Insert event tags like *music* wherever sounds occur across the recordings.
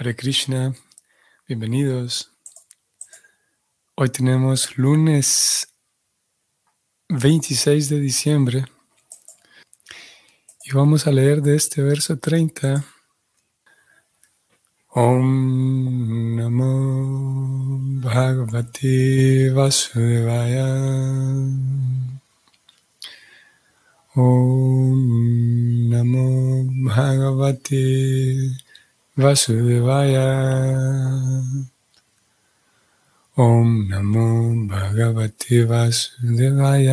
Hare Krishna, bienvenidos. Hoy tenemos lunes 26 de diciembre y vamos a leer de este verso 30. Om Namo Bhagavate Vasudevaya. Om Namo Bhagavate वासुदेवाय ओम नमो भगवते वासुदेवाय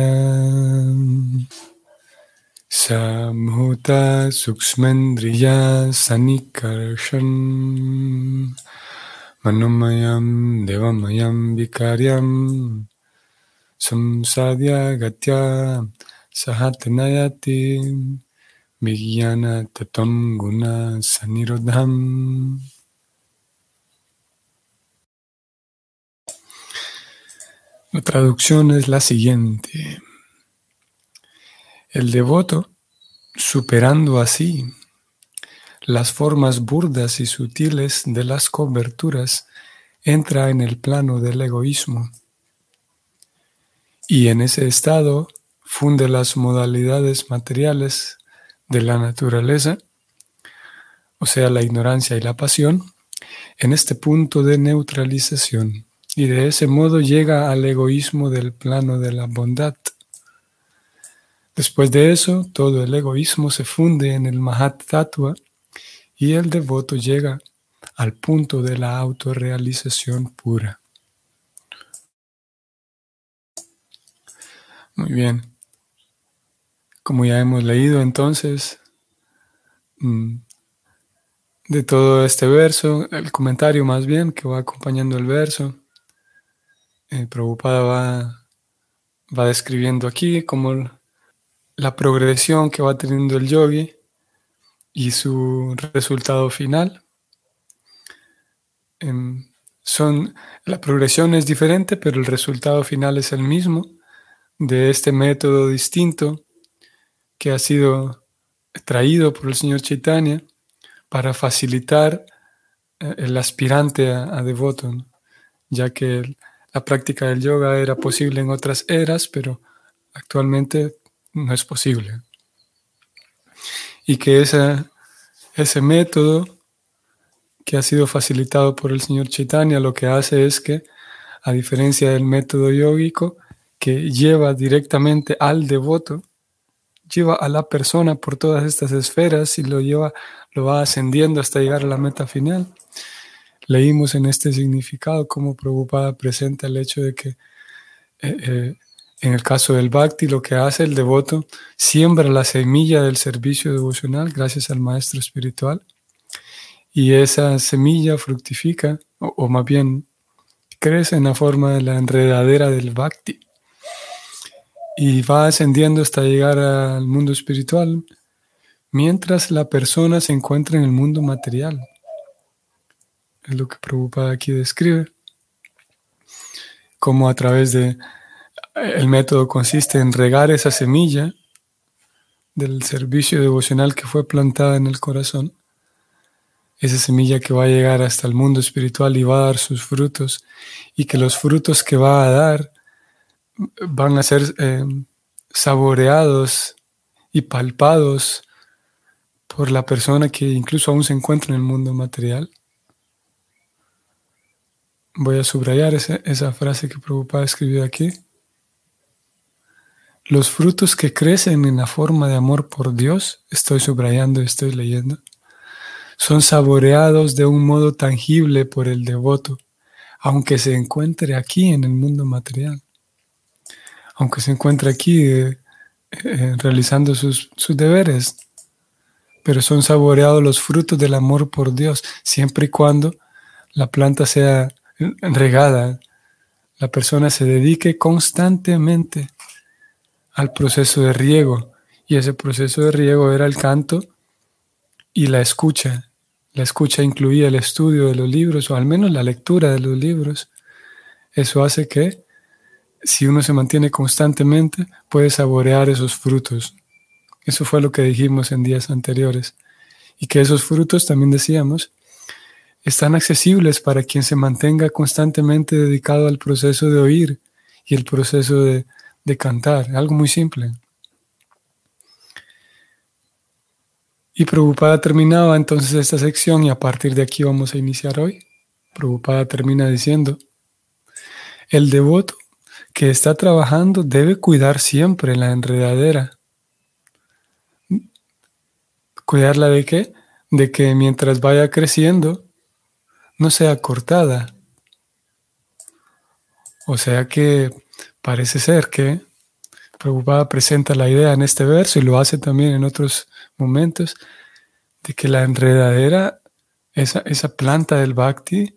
समूता सूक्ष्मेन्द्रिया सनिकर्षण मनोमयं देवमयं विकार्यं संसाद्य गत्या सहात् नयति Vijnana Tatam Guna Sanirodham La traducción es la siguiente. El devoto, superando así las formas burdas y sutiles de las coberturas, entra en el plano del egoísmo y en ese estado funde las modalidades materiales de la naturaleza, o sea, la ignorancia y la pasión, en este punto de neutralización y de ese modo llega al egoísmo del plano de la bondad Después de eso, todo el egoísmo se funde en el Mahat Tattva y el devoto llega al punto de la autorrealización pura. Muy bien. Como ya hemos leído entonces mm, de todo este verso, el comentario más bien que va acompañando el verso, eh, Prabhupada va, va describiendo aquí como la progresión que va teniendo el yogi y su resultado final. Em, son, la progresión es diferente, pero el resultado final es el mismo de este método distinto que ha sido traído por el señor Chaitanya para facilitar eh, el aspirante a, devoto, ya que la práctica del yoga era posible en otras eras, pero actualmente no es posible. Y que ese método que ha sido facilitado por el señor Chaitanya lo que hace es que, a diferencia del método yógico, que lleva directamente al devoto, lleva a la persona por todas estas esferas y lo lleva, lo va ascendiendo hasta llegar a la meta final. Leímos en este significado cómo Prabhupada presenta el hecho de que eh, eh, en el caso del bhakti, lo que hace el devoto, siembra la semilla del servicio devocional gracias al maestro espiritual y esa semilla fructifica, o, más bien crece en la forma de la enredadera del bhakti y va ascendiendo hasta llegar al mundo espiritual mientras la persona se encuentra en el mundo material. Es lo que Prabhupada aquí describe, como a través de el método consiste en regar esa semilla del servicio devocional que fue plantada en el corazón, esa semilla que va a llegar hasta el mundo espiritual y va a dar sus frutos, y que los frutos que va a dar van a ser eh, saboreados y palpados por la persona que incluso aún se encuentra en el mundo material. Voy a subrayar esa, frase que Prabhupada escribió aquí. Los frutos que crecen en la forma de amor por Dios, estoy subrayando, estoy leyendo, son saboreados de un modo tangible por el devoto, aunque se encuentre aquí en el mundo material, aunque se encuentre aquí eh, eh, realizando sus, sus deberes, pero son saboreados los frutos del amor por Dios, siempre y cuando la planta sea regada, la persona se dedique constantemente al proceso de riego. Y ese proceso de riego era el canto y la escucha. La escucha incluía el estudio de los libros o al menos la lectura de los libros. Eso hace que si uno se mantiene constantemente puede saborear esos frutos. Eso fue lo que dijimos en días anteriores. Y que esos frutos, también decíamos, están accesibles para quien se mantenga constantemente dedicado al proceso de oír y el proceso de, de cantar, algo muy simple. Y Prabhupada terminaba entonces esta sección y a partir de aquí vamos a iniciar hoy. Prabhupada termina diciendo, el devoto que está trabajando debe cuidar siempre la enredadera. ¿Cuidarla de qué? De que mientras vaya creciendo no sea cortada. O sea que parece ser que Prabhupada presenta la idea en este verso y lo hace también en otros momentos de que la enredadera, esa, esa planta del bhakti,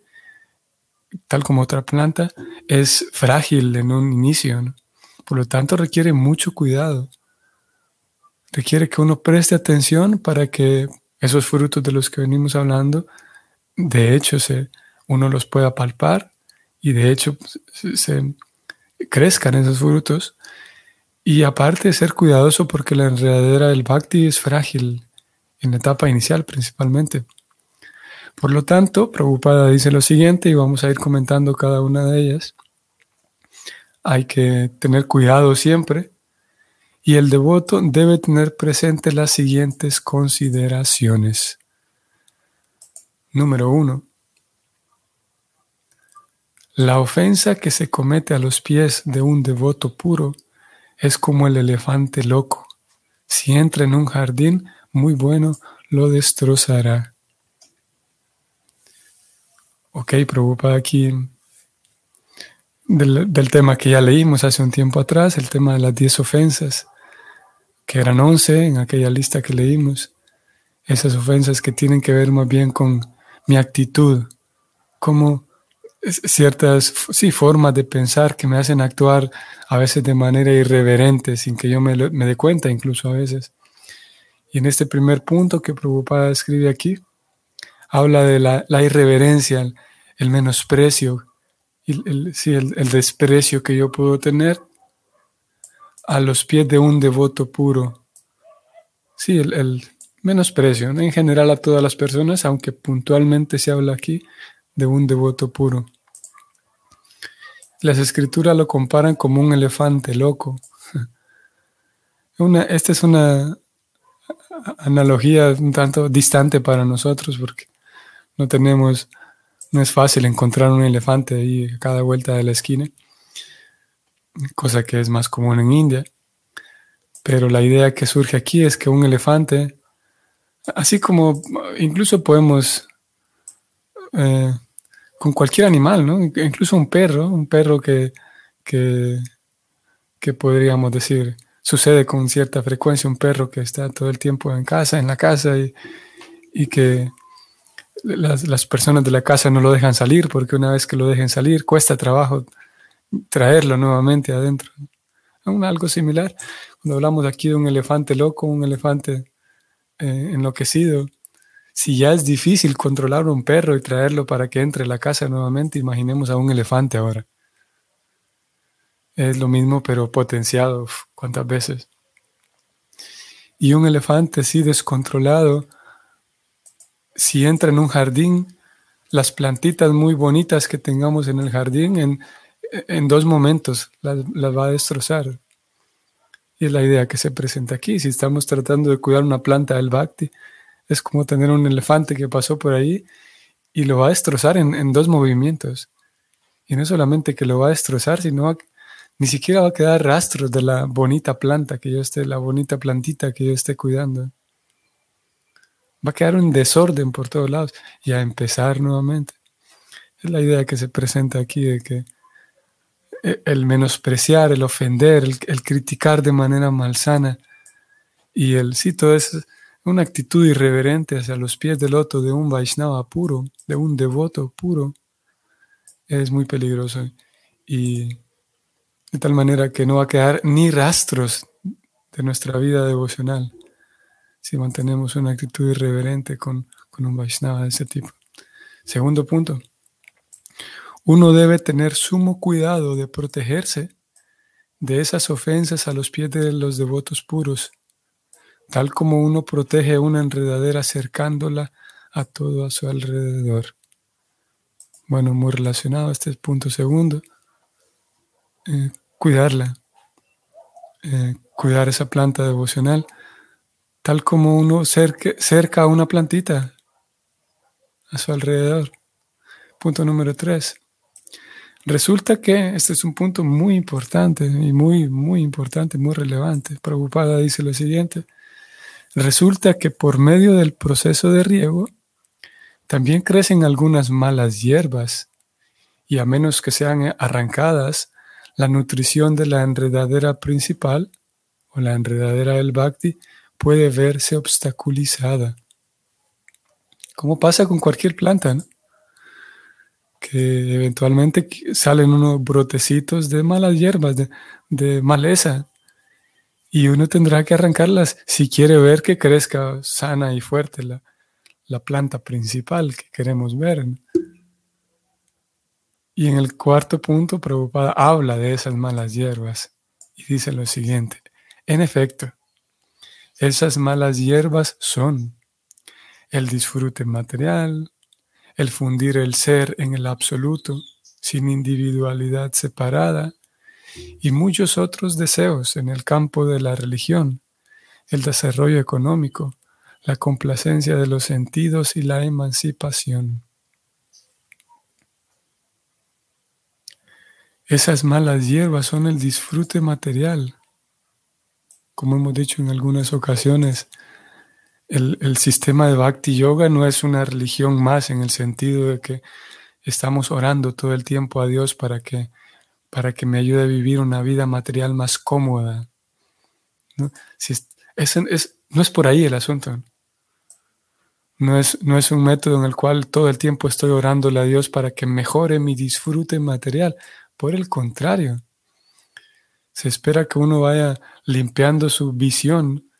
tal como otra planta, es frágil en un inicio. Por lo tanto, requiere mucho cuidado. Requiere que uno preste atención para que esos frutos de los que venimos hablando, de hecho, se, uno los pueda palpar y de hecho se, crezcan esos frutos. Y aparte ser cuidadoso porque la enredadera del bhakti es frágil en la etapa inicial principalmente. Por lo tanto, Prabhupada dice lo siguiente y vamos a ir comentando cada una de ellas. Hay que tener cuidado siempre y el devoto debe tener presente las siguientes consideraciones. Número uno. La ofensa que se comete a los pies de un devoto puro es como el elefante loco. Si entra en un jardín muy bueno, lo destrozará. Ok, preocupa aquí del, tema que ya leímos hace un tiempo atrás, el tema de las 10 ofensas, que eran 11 en aquella lista que leímos. Esas ofensas que tienen que ver más bien con mi actitud, como ciertas sí, formas de pensar que me hacen actuar a veces de manera irreverente, sin que yo me, me dé cuenta incluso a veces. Y en este primer punto que Prabhupada escribe aquí, habla de la, irreverencia, el, menosprecio, el, el, desprecio que yo puedo tener a los pies de un devoto puro. Sí, el, menosprecio, en general a todas las personas, aunque puntualmente se habla aquí de un devoto puro. Las escrituras lo comparan como un elefante loco. *laughs* Una, esta es una analogía un tanto distante para nosotros porque no tenemos, no es fácil encontrar un elefante ahí a cada vuelta de la esquina, cosa que es más común en India. Pero la idea que surge aquí es que un elefante, así como incluso podemos, eh, con cualquier animal, ¿no? incluso un perro, un perro que, que, que podríamos decir, sucede con cierta frecuencia un perro que está todo el tiempo en casa, en la casa y, y que las, personas de la casa no lo dejan salir porque una vez que lo dejen salir cuesta trabajo traerlo nuevamente adentro. algo similar. Cuando hablamos aquí de un elefante loco, un elefante eh, enloquecido, si ya es difícil controlar un perro y traerlo para que entre a la casa nuevamente, imaginemos a un elefante ahora. Es lo mismo, pero potenciado. ¿Cuántas veces? Y un elefante así descontrolado si entra en un jardín, las plantitas muy bonitas que tengamos en el jardín, en, en dos momentos las, va a destrozar. Y es la idea que se presenta aquí. Si estamos tratando de cuidar una planta del bhakti, es como tener un elefante que pasó por ahí y lo va a destrozar en, en dos movimientos. Y no solamente que lo va a destrozar, sino ni siquiera va a quedar rastros de la bonita planta que yo esté, la bonita plantita que yo esté cuidando va a quedar un desorden por todos lados y a empezar nuevamente. Es la idea que se presenta aquí de que eh, el menospreciar, el ofender, el, criticar de manera malsana y el sí, todo es una actitud irreverente hacia los pies del loto de un Vaishnava puro, de un devoto puro, es muy peligroso y de tal manera que no va a quedar ni rastros de nuestra vida devocional si mantenemos una actitud irreverente con, un Vaishnava de ese tipo. Segundo punto, uno debe tener sumo cuidado de protegerse de esas ofensas a los pies de los devotos puros, tal como uno protege una enredadera acercándola a todo a su alrededor. bueno, muy relacionado a este punto segundo, eh, cuidarla, eh, cuidar esa planta devocional, tal como uno cerca, a una plantita a su alrededor. Punto número tres. Resulta que este es un punto muy importante y muy, muy importante, muy relevante. Preocupada dice lo siguiente. Resulta que por medio del proceso de riego también crecen algunas malas hierbas y a menos que sean arrancadas, la nutrición de la enredadera principal o la enredadera del bhakti puede verse obstaculizada. Como pasa con cualquier planta, que eventualmente salen unos brotecitos de malas hierbas, de, maleza, y uno tendrá que arrancarlas si quiere ver que crezca sana y fuerte la, planta principal que queremos ver. Y en el cuarto punto, preocupada, habla de esas malas hierbas y dice lo siguiente, en efecto, esas malas hierbas son el disfrute material, el fundir el ser en el absoluto, sin individualidad separada, y muchos otros deseos en el campo de la religión, el desarrollo económico, la complacencia de los sentidos y la emancipación. Esas malas hierbas son el disfrute material. Como hemos dicho en algunas ocasiones, el, sistema de Bhakti Yoga no es una religión más en el sentido de que estamos orando todo el tiempo a Dios para que, para que me ayude a vivir una vida material más cómoda. ¿no? Es, no es por ahí el asunto. No es, no es un método en el cual todo el tiempo estoy orándole a Dios para que mejore mi disfrute material. Por el contrario, se espera que uno vaya limpiando su visión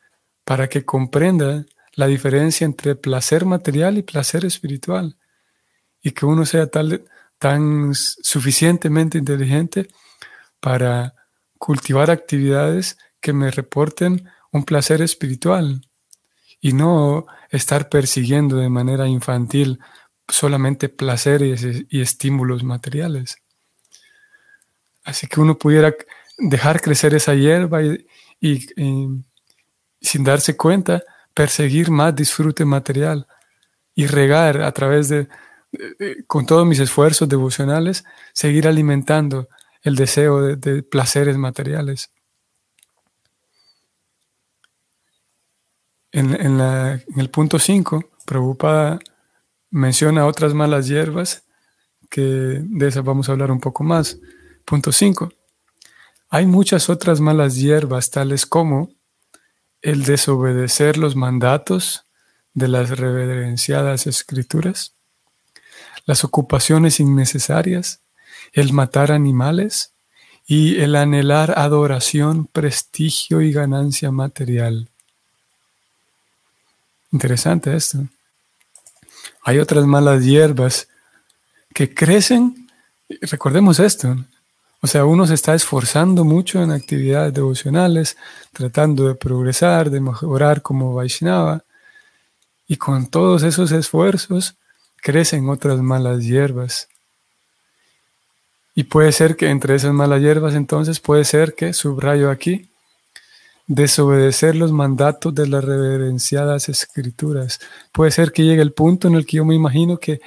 para que comprenda la diferencia entre placer material y placer espiritual. Y que uno sea tal, tan suficientemente inteligente para cultivar actividades que me reporten un placer espiritual y no estar persiguiendo de manera infantil solamente placeres y estímulos materiales. Así que uno pudiera dejar crecer esa hierba y sin darse cuenta, perseguir más disfrute material y regar a través de, con todos mis esfuerzos devocionales, seguir alimentando el deseo de, placeres materiales. En, el punto 5, Prabhupada menciona otras malas hierbas, que de esas vamos a hablar un poco más. Punto 5. Hay muchas otras malas hierbas, tales como el desobedecer los mandatos de las reverenciadas escrituras, las ocupaciones innecesarias, el matar animales y el anhelar adoración, prestigio y ganancia material. Interesante esto. Hay otras malas hierbas que crecen, recordemos esto, o sea, uno se está esforzando mucho en actividades devocionales, tratando de progresar, de mejorar como Vaishnava, y con todos esos esfuerzos crecen otras malas hierbas. Y puede ser que entre esas malas hierbas entonces puede ser que, subrayo aquí, desobedecer los mandatos de las reverenciadas escrituras. Puede ser que llegue el punto en el que yo me imagino que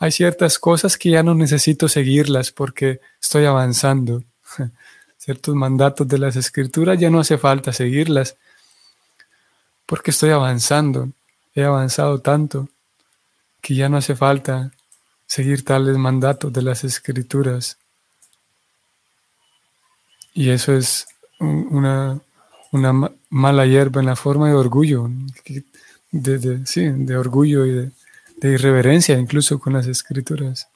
hay ciertas cosas que ya no necesito seguirlas porque estoy avanzando. *laughs* Ciertos mandatos de las escrituras ya no hace falta seguirlas porque estoy avanzando. He avanzado tanto que ya no hace falta seguir tales mandatos de las escrituras. Y eso es una, mala hierba en la forma de orgullo, de, sí, de orgullo y de, de irreverencia incluso con las escrituras.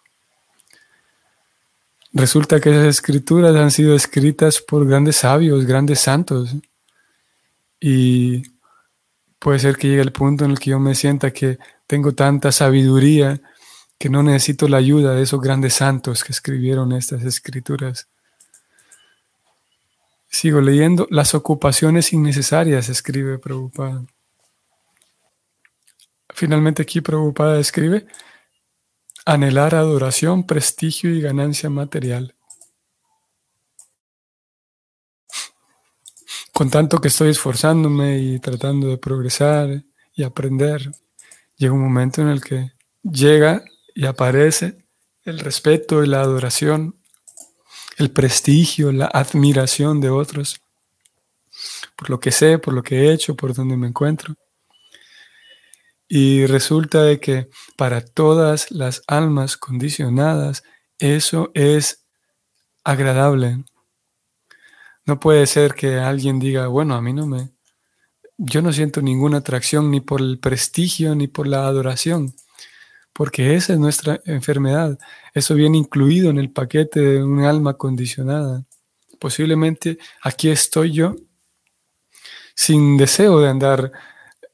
Resulta que esas escrituras han sido escritas por grandes sabios, grandes santos. Y puede ser que llegue el punto en el que yo me sienta que tengo tanta sabiduría que no necesito la ayuda de esos grandes santos que escribieron estas escrituras. Sigo leyendo las ocupaciones innecesarias, escribe Prabhupada. Finalmente aquí Prabhupada escribe, anhelar adoración, prestigio y ganancia material. Con tanto que estoy esforzándome y tratando de progresar y aprender, llega un momento en el que llega y aparece el respeto y la adoración, el prestigio, la admiración de otros, por lo que sé, por lo que he hecho, por donde me encuentro. Y resulta de que para todas las almas condicionadas, eso es agradable. No puede ser que alguien diga, bueno, a mí no me, yo no siento ninguna atracción ni por el prestigio ni por la adoración, porque esa es nuestra enfermedad. Eso viene incluido en el paquete de un alma condicionada. Posiblemente aquí estoy yo sin deseo de andar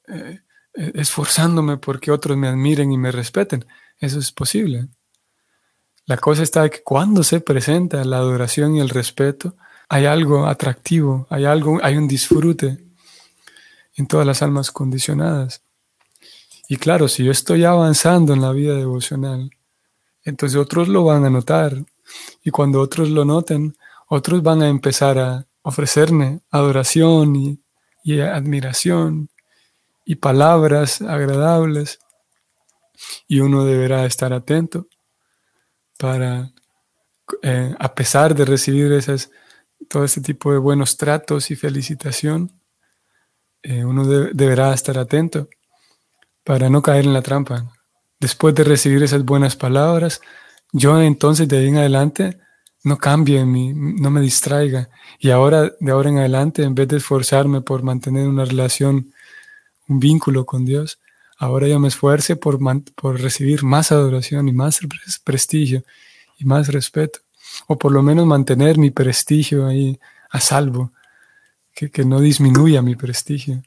eh, esforzándome porque otros me admiren y me respeten. Eso es posible. La cosa está que cuando se presenta la adoración y el respeto, hay algo atractivo, hay algo, hay un disfrute en todas las almas condicionadas. Y claro, si yo estoy avanzando en la vida devocional, entonces otros lo van a notar. Y cuando otros lo noten, otros van a empezar a ofrecerme adoración y, y admiración y palabras agradables. Y uno deberá estar atento para, eh, a pesar de recibir esas todo este tipo de buenos tratos y felicitación, eh, uno deberá estar atento para no caer en la trampa. Después de recibir esas buenas palabras, yo entonces de ahí en adelante no cambie, no me distraiga. Y ahora, de ahora en adelante, en vez de esforzarme por mantener una relación, un vínculo con Dios, ahora yo me esfuerce por, por recibir más adoración y más prestigio y más respeto o por lo menos mantener mi prestigio ahí a salvo, que, no disminuya mi prestigio.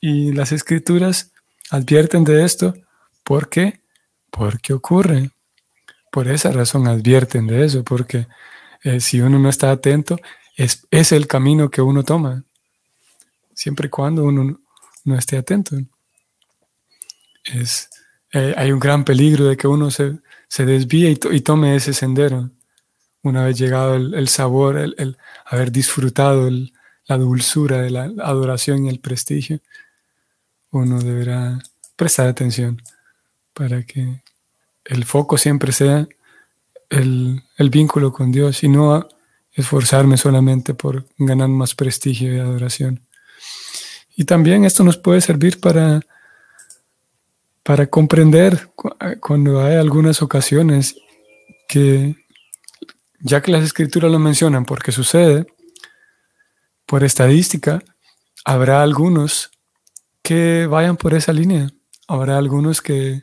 Y las escrituras advierten de esto. ¿Por qué? Porque ocurre. Por esa razón advierten de eso, porque eh, si uno no está atento, es, es, el camino que uno toma, siempre y cuando uno no esté atento. Es, eh, hay un gran peligro de que uno se, se desvíe y tome ese sendero una vez llegado el, sabor, el, haber disfrutado la dulzura de la adoración y el prestigio, uno deberá prestar atención para que el foco siempre sea el, vínculo con Dios y no esforzarme solamente por ganar más prestigio y adoración. Y también esto nos puede servir para, para comprender cuando hay algunas ocasiones que ya que las escrituras lo mencionan porque sucede, por estadística, habrá algunos que vayan por esa línea. Habrá algunos que,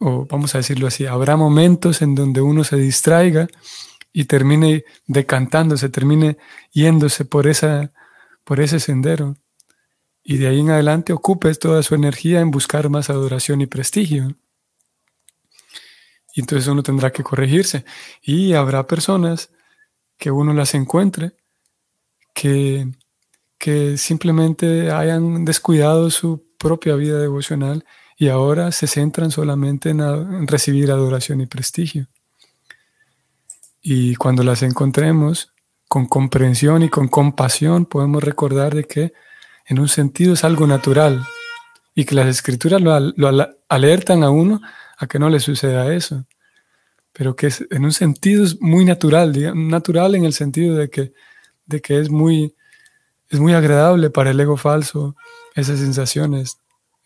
o vamos a decirlo así, habrá momentos en donde uno se distraiga y termine decantándose, termine yéndose por, esa, por ese sendero. Y de ahí en adelante ocupe toda su energía en buscar más adoración y prestigio. Y entonces uno tendrá que corregirse. Y habrá personas que uno las encuentre que, que simplemente hayan descuidado su propia vida devocional y ahora se centran solamente en, recibir adoración y prestigio. Y cuando las encontremos con comprensión y con compasión, podemos recordar de que en un sentido es algo natural y que las escrituras lo, lo alertan a uno a que no le suceda eso, pero que en un sentido es muy natural, natural en el sentido de que, es, muy, es muy agradable para el ego falso esas sensaciones,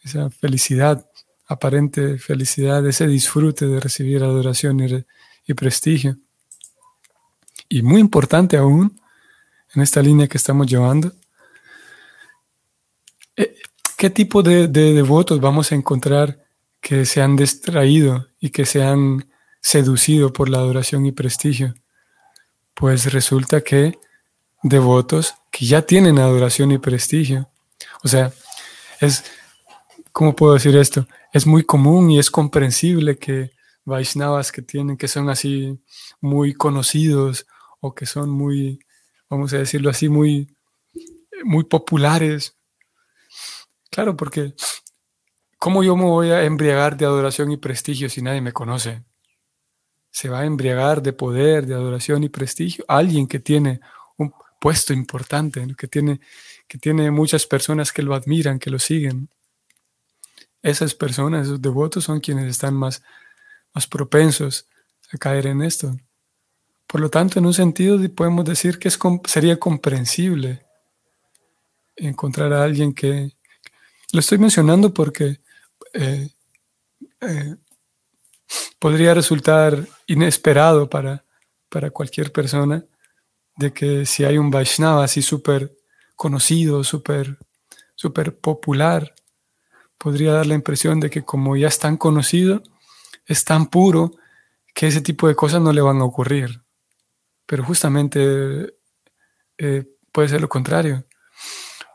esa felicidad, aparente felicidad, ese disfrute de recibir adoración y prestigio. Y muy importante aún, en esta línea que estamos llevando, eh, ¿qué tipo de, de devotos vamos a encontrar que se han distraído y que se han seducido por la adoración y prestigio? Pues resulta que devotos que ya tienen adoración y prestigio. O sea, es, ¿cómo puedo decir esto? Es muy común y es comprensible que Vaishnavas que tienen, que son así muy conocidos o que son muy, vamos a decirlo así, muy, muy populares. Claro, porque ¿cómo yo me voy a embriagar de adoración y prestigio si nadie me conoce? Se va a embriagar de poder, de adoración y prestigio alguien que tiene un puesto importante, que tiene, que tiene muchas personas que lo admiran, que lo siguen. Esas personas, esos devotos, son quienes están más, más propensos a caer en esto. Por lo tanto, en un sentido podemos decir que es, sería comprensible encontrar a alguien que... Lo estoy mencionando porque eh, eh, podría resultar inesperado para, para cualquier persona de que si hay un Vaishnava así súper conocido, súper super popular, podría dar la impresión de que como ya es tan conocido, es tan puro, que ese tipo de cosas no le van a ocurrir. Pero justamente eh, puede ser lo contrario.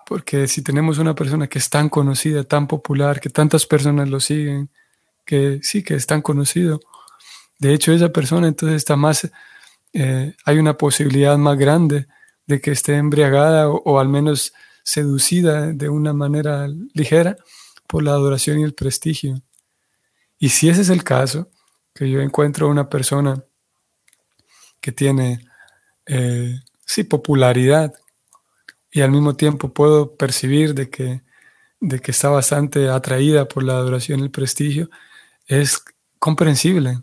Porque si tenemos una persona que es tan conocida, tan popular, que tantas personas lo siguen, que sí, que es tan conocido, de hecho esa persona entonces está más, eh, hay una posibilidad más grande de que esté embriagada o, al menos seducida de una manera ligera por la adoración y el prestigio. Y si ese es el caso, que yo encuentro una persona que tiene, eh, sí, popularidad y al mismo tiempo puedo percibir de que, de que está bastante atraída por la adoración y el prestigio, es comprensible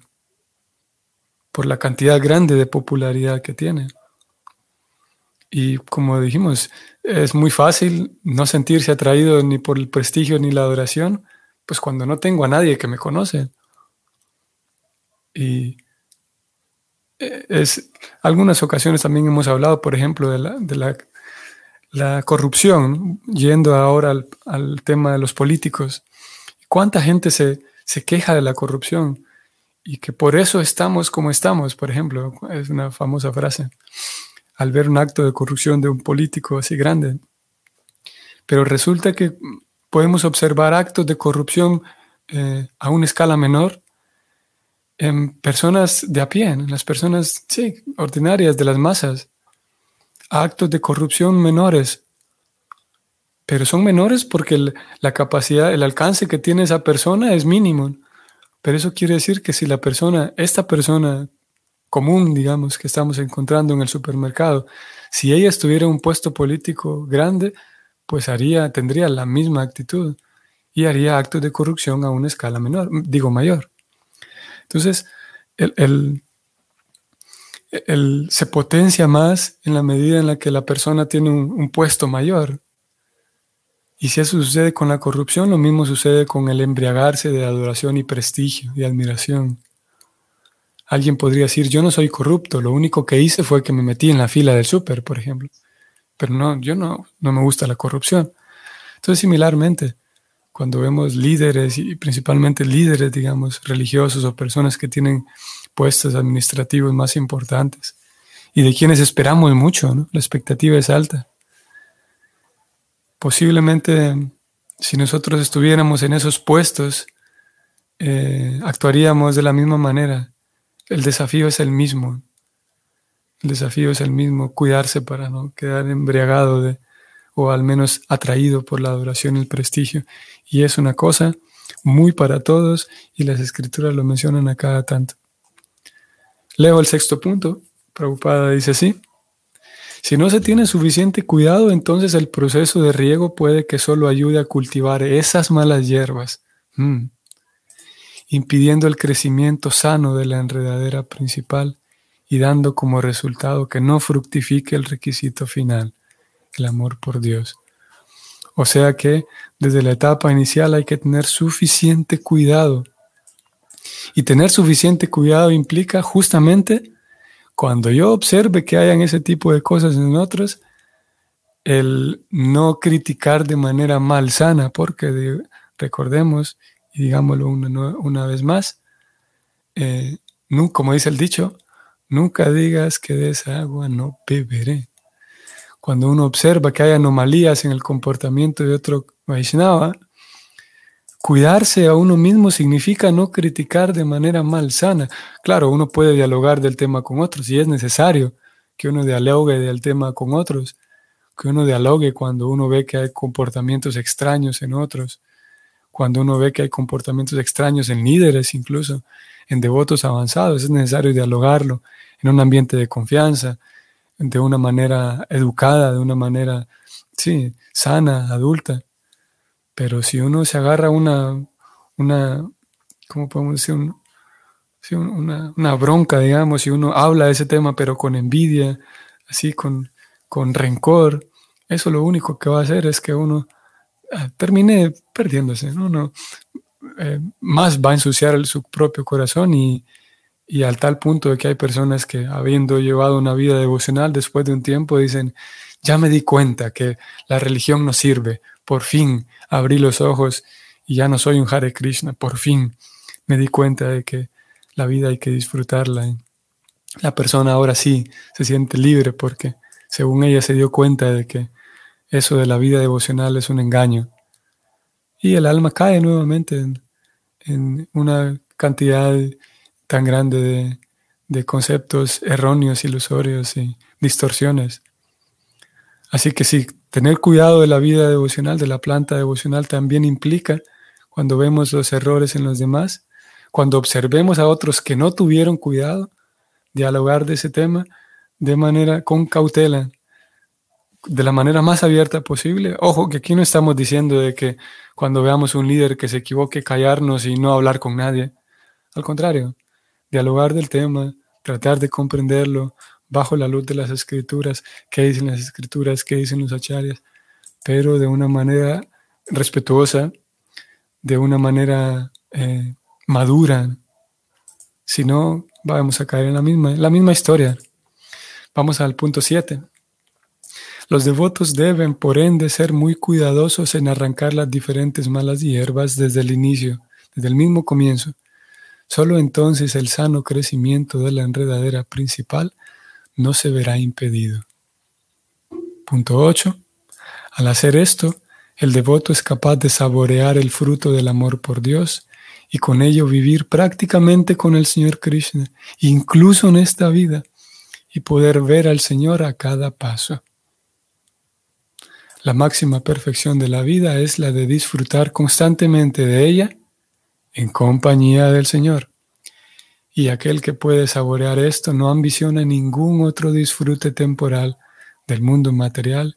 por la cantidad grande de popularidad que tiene. Y como dijimos, es muy fácil no sentirse atraído ni por el prestigio ni la adoración, pues cuando no tengo a nadie que me conoce. Y es, algunas ocasiones también hemos hablado, por ejemplo, de la, de la, corrupción, yendo ahora al, tema de los políticos. ¿Cuánta gente se, se queja de la corrupción? Y que por eso estamos como estamos, por ejemplo, es una famosa frase, al ver un acto de corrupción de un político así grande. Pero resulta que podemos observar actos de corrupción eh, a una escala menor en personas de a pie, en las personas sí, ordinarias de las masas, actos de corrupción menores. Pero son menores porque la capacidad, el alcance que tiene esa persona es mínimo. Pero eso quiere decir que si la persona, esta persona común, digamos, que estamos encontrando en el supermercado, si ella estuviera en un puesto político grande, pues haría, tendría la misma actitud y haría actos de corrupción a una escala menor, digo mayor. Entonces, el, se potencia más en la medida en la que la persona tiene un, puesto mayor. Y si eso sucede con la corrupción, lo mismo sucede con el embriagarse de adoración y prestigio y admiración. Alguien podría decir, yo no soy corrupto, lo único que hice fue que me metí en la fila del súper, por ejemplo. Pero no, yo no, no me gusta la corrupción. Entonces, similarmente, cuando vemos líderes y principalmente líderes, digamos, religiosos o personas que tienen puestos administrativos más importantes y de quienes esperamos mucho, la expectativa es alta. Posiblemente si nosotros estuviéramos en esos puestos, eh, actuaríamos de la misma manera. El desafío es el mismo. El desafío es el mismo, cuidarse para no quedar embriagado de, o al menos atraído por la adoración y el prestigio. Y es una cosa muy para todos y las escrituras lo mencionan a cada tanto. Leo el sexto punto. Preocupada dice así. Si no se tiene suficiente cuidado, entonces el proceso de riego puede que solo ayude a cultivar esas malas hierbas, mm, impidiendo el crecimiento sano de la enredadera principal y dando como resultado que no fructifique el requisito final, el amor por Dios. O sea que desde la etapa inicial hay que tener suficiente cuidado. Y tener suficiente cuidado implica justamente cuando yo observe que hayan ese tipo de cosas en otros, el no criticar de manera malsana, porque recordemos, y digámoslo una, vez más, eh, como dice el dicho, nunca digas que de esa agua no beberé cuando uno observa que hay anomalías en el comportamiento de otro Vaishnava, cuidarse a uno mismo significa no criticar de manera malsana. Claro, uno puede dialogar del tema con otros y es necesario que uno dialogue del tema con otros, que uno dialogue cuando uno ve que hay comportamientos extraños en otros, cuando uno ve que hay comportamientos extraños en líderes, incluso en devotos avanzados, es necesario dialogarlo en un ambiente de confianza, de una manera educada, de una manera, sí, sana, adulta. Pero si uno se agarra una, una ¿cómo podemos decir? una, una, bronca, digamos, si uno habla de ese tema, pero con envidia, así, con, con rencor, eso lo único que va a hacer es que uno ah, termine perdiéndose, ¿no? Uno, eh, más va a ensuciar su propio corazón y, y al tal punto de que hay personas que habiendo llevado una vida devocional después de un tiempo dicen, ya me di cuenta que la religión no sirve, por fin abrí los ojos y ya no soy un Hare Krishna, por fin me di cuenta de que la vida hay que disfrutarla. La persona ahora sí se siente libre porque según ella se dio cuenta de que eso de la vida devocional es un engaño. Y el alma cae nuevamente en, en una cantidad tan grande de, conceptos erróneos, ilusorios y distorsiones. Así que sí, tener cuidado de la vida devocional, de la planta devocional, también implica, cuando vemos los errores en los demás, cuando observemos a otros que no tuvieron cuidado, dialogar de ese tema de manera con cautela, de la manera más abierta posible. Ojo, que aquí no estamos diciendo de que cuando veamos un líder que se equivoque, callarnos y no hablar con nadie. Al contrario, dialogar del tema, tratar de comprenderlo bajo la luz de las escrituras, qué dicen las escrituras, qué dicen los acharyas, pero de una manera respetuosa, de una manera eh, madura. Si no, vamos a caer en la misma, la misma historia. Vamos al punto 7. Los devotos deben, por ende, ser muy cuidadosos en arrancar las diferentes malas hierbas desde el inicio, desde el mismo comienzo, Solo entonces el sano crecimiento de la enredadera principal no se verá impedido. Punto 8. Al hacer esto, el devoto es capaz de saborear el fruto del amor por Dios y con ello vivir prácticamente con el Señor Krishna, incluso en esta vida, y poder ver al Señor a cada paso. La máxima perfección de la vida es la de disfrutar constantemente de ella en compañía del Señor. Y aquel que puede saborear esto no ambiciona ningún otro disfrute temporal del mundo material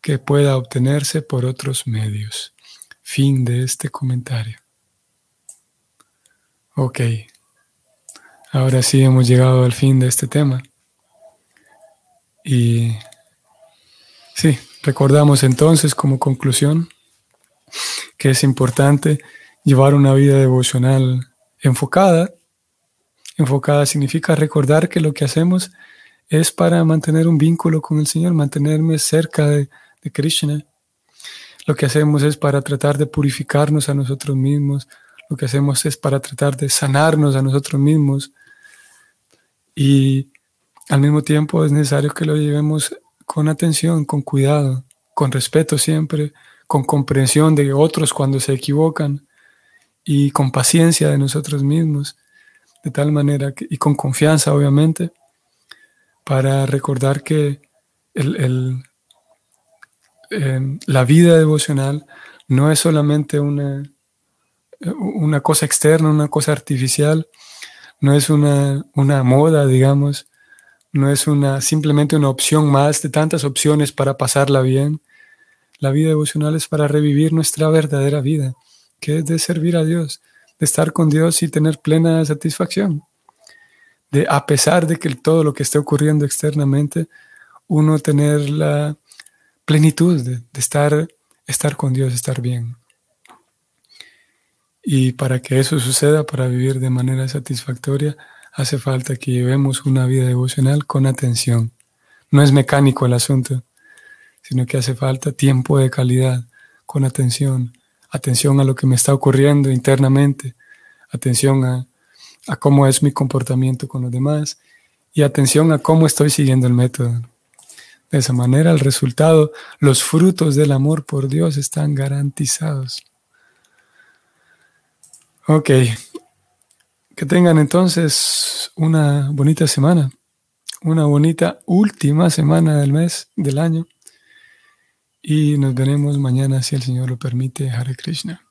que pueda obtenerse por otros medios. Fin de este comentario. Ok, ahora sí hemos llegado al fin de este tema. Y sí, recordamos entonces como conclusión que es importante llevar una vida devocional enfocada. Enfocada significa recordar que lo que hacemos es para mantener un vínculo con el Señor, mantenerme cerca de, Krishna. Lo que hacemos es para tratar de purificarnos a nosotros mismos. Lo que hacemos es para tratar de sanarnos a nosotros mismos. Y al mismo tiempo es necesario que lo llevemos con atención, con cuidado, con respeto siempre, con comprensión de otros cuando se equivocan y con paciencia de nosotros mismos, de tal manera que, y con confianza obviamente, para recordar que el, em, la vida devocional no es solamente una, una cosa externa, una cosa artificial, no es una, una moda, digamos, no es una, simplemente una opción más de tantas opciones para pasarla bien. La vida devocional es para revivir nuestra verdadera vida que es de servir a Dios, de estar con Dios y tener plena satisfacción. De a pesar de que todo lo que esté ocurriendo externamente, uno tener la plenitud de, estar, estar con Dios, estar bien. Y para que eso suceda, para vivir de manera satisfactoria, hace falta que llevemos una vida devocional con atención. No es mecánico el asunto, sino que hace falta tiempo de calidad, con atención, atención a lo que me está ocurriendo internamente, atención a, cómo es mi comportamiento con los demás y atención a cómo estoy siguiendo el método. De esa manera el resultado, los frutos del amor por Dios están garantizados. Ok, que tengan entonces una bonita semana, una bonita última semana del mes, del año. Y nos veremos mañana si el Señor lo permite. Hare Krishna.